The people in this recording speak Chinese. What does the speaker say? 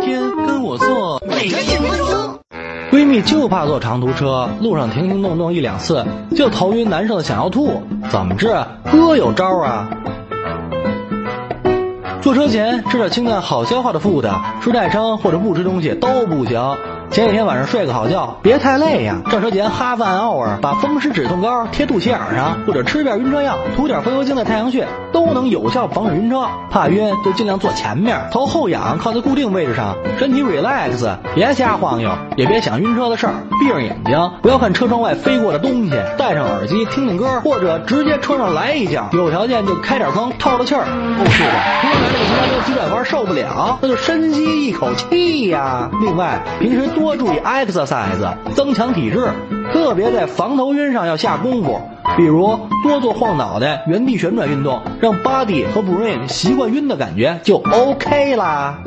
天跟我坐。每天几分钟。闺蜜就怕坐长途车，路上停停动动一两次就头晕难受的想要吐，怎么治？哥有招啊！坐车前吃点清淡好消化的 food，吃太撑或者不吃东西都不行。前几天晚上睡个好觉，别太累呀。上车前哈饭 hour，把风湿止痛膏贴肚脐眼上，或者吃点晕车药，涂点风油精在太阳穴，都能有效防止晕车。怕晕就尽量坐前面，头后仰靠在固定位置上，身体 relax，别瞎晃悠，也别想晕车的事儿。闭上眼睛，不要看车窗外飞过的东西，戴上耳机听听歌，或者直接车上来一觉。有条件就开点风，透透气儿。哦，是的，突然这个急刹车急转弯受不了，那就深吸一口气呀。另外，平时。多注意 exercise，增强体质，特别在防头晕上要下功夫。比如多做晃脑袋、原地旋转运动，让 body 和 brain 习惯晕的感觉，就 OK 啦。